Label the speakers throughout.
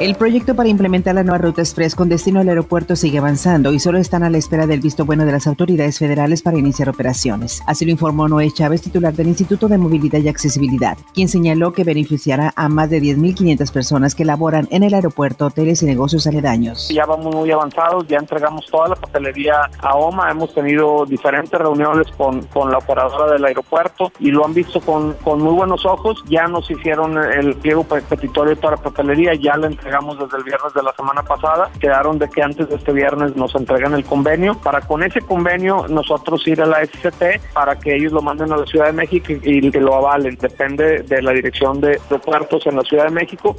Speaker 1: El proyecto para implementar la nueva ruta express con destino al aeropuerto sigue avanzando y solo están a la espera del visto bueno de las autoridades federales para iniciar operaciones. Así lo informó Noé Chávez, titular del Instituto de Movilidad y Accesibilidad, quien señaló que beneficiará a más de 10.500 personas que laboran en el aeropuerto, hoteles y negocios aledaños.
Speaker 2: Ya vamos muy avanzados, ya entregamos toda la papelería a OMA, hemos tenido diferentes reuniones con, con la operadora del aeropuerto y lo han visto con, con muy buenos ojos. Ya nos hicieron el pliego petitorio para papelería, ya le entregamos desde el viernes de la semana pasada. Quedaron de que antes de este viernes nos entregan el convenio para con ese convenio nosotros ir a la SCT para que ellos lo manden a la Ciudad de México y, que lo avalen. Depende de la dirección de, de puertos en la Ciudad de México.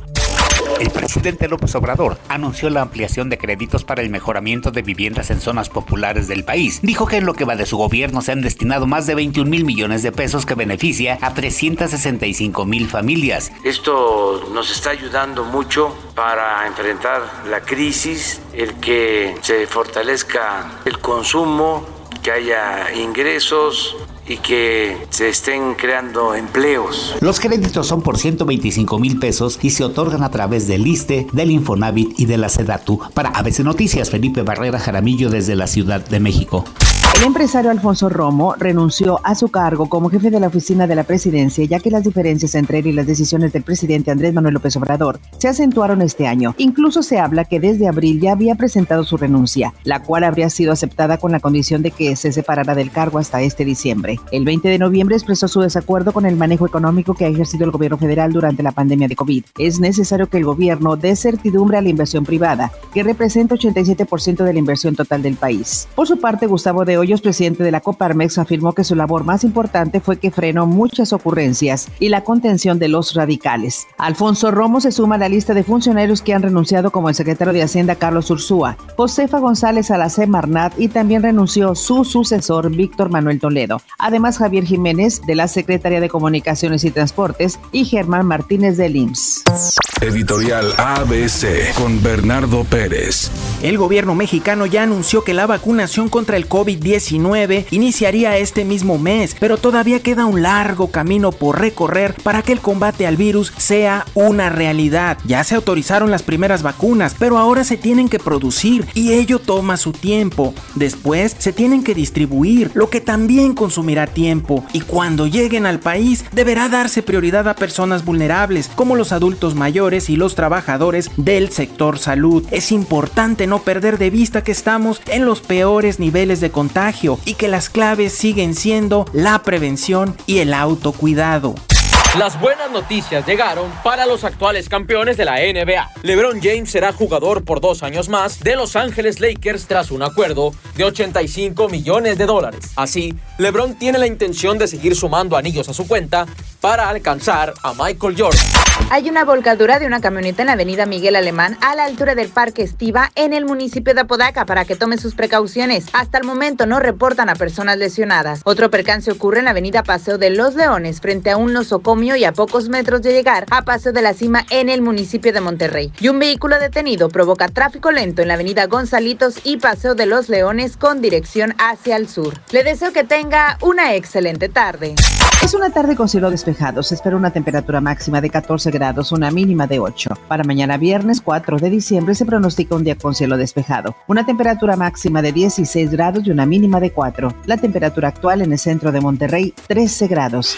Speaker 3: El presidente López Obrador anunció la ampliación de créditos para el mejoramiento de viviendas en zonas populares del país. Dijo que en lo que va de su gobierno se han destinado más de 21 mil millones de pesos que beneficia a 365 mil familias.
Speaker 4: Esto nos está ayudando mucho para enfrentar la crisis, el que se fortalezca el consumo, que haya ingresos, y que se estén creando empleos.
Speaker 3: Los créditos son por 125 mil pesos y se otorgan a través del ISTE, del Infonavit y de la SEDATU. Para ABC Noticias, Felipe Barrera Jaramillo desde la Ciudad de México.
Speaker 1: El empresario Alfonso Romo renunció a su cargo como jefe de la oficina de la presidencia, ya que las diferencias entre él y las decisiones del presidente Andrés Manuel López Obrador se acentuaron este año. Incluso se habla que desde abril ya había presentado su renuncia, la cual habría sido aceptada con la condición de que se separara del cargo hasta este diciembre. El 20 de noviembre expresó su desacuerdo con el manejo económico que ha ejercido el gobierno federal durante la pandemia de COVID. Es necesario que el gobierno dé certidumbre a la inversión privada, que representa 87% de la inversión total del país. Por su parte, Gustavo de Hoyos, presidente de la Coparmex, afirmó que su labor más importante fue que frenó muchas ocurrencias y la contención de los radicales. Alfonso Romo se suma a la lista de funcionarios que han renunciado como el secretario de Hacienda Carlos Ursúa, Josefa González Alacé Marnat y también renunció su sucesor Víctor Manuel Toledo. Además, Javier Jiménez de la Secretaría de Comunicaciones y Transportes y Germán Martínez del IMSS.
Speaker 5: Editorial ABC con Bernardo Pérez.
Speaker 6: El gobierno mexicano ya anunció que la vacunación contra el COVID-19 iniciaría este mismo mes, pero todavía queda un largo camino por recorrer para que el combate al virus sea una realidad. Ya se autorizaron las primeras vacunas, pero ahora se tienen que producir y ello toma su tiempo. Después se tienen que distribuir, lo que también consumirá tiempo. Y cuando lleguen al país deberá darse prioridad a personas vulnerables, como los adultos mayores y los trabajadores del sector salud. Es importante no perder de vista que estamos en los peores niveles de contagio y que las claves siguen siendo la prevención y el autocuidado.
Speaker 7: Las buenas noticias llegaron para los actuales campeones de la NBA. LeBron James será jugador por dos años más de Los Ángeles Lakers tras un acuerdo de 85 millones de dólares. Así, LeBron tiene la intención de seguir sumando anillos a su cuenta para alcanzar a Michael Jordan.
Speaker 8: Hay una volcadura de una camioneta en la avenida Miguel Alemán a la altura del Parque Estiva en el municipio de Apodaca para que tome sus precauciones. Hasta el momento no reportan a personas lesionadas. Otro percance ocurre en la avenida Paseo de los Leones frente a un nosocomio y a pocos metros de llegar a Paseo de la Cima en el municipio de Monterrey. Y un vehículo detenido provoca tráfico lento en la avenida Gonzalitos y Paseo de los Leones con dirección hacia el sur. Le deseo que tenga una excelente tarde.
Speaker 1: Es una tarde con cielo despejado. Se espera una temperatura máxima de 14 grados, una mínima de 8. Para mañana viernes 4 de diciembre se pronostica un día con cielo despejado. Una temperatura máxima de 16 grados y una mínima de 4. La temperatura actual en el centro de Monterrey 13 grados.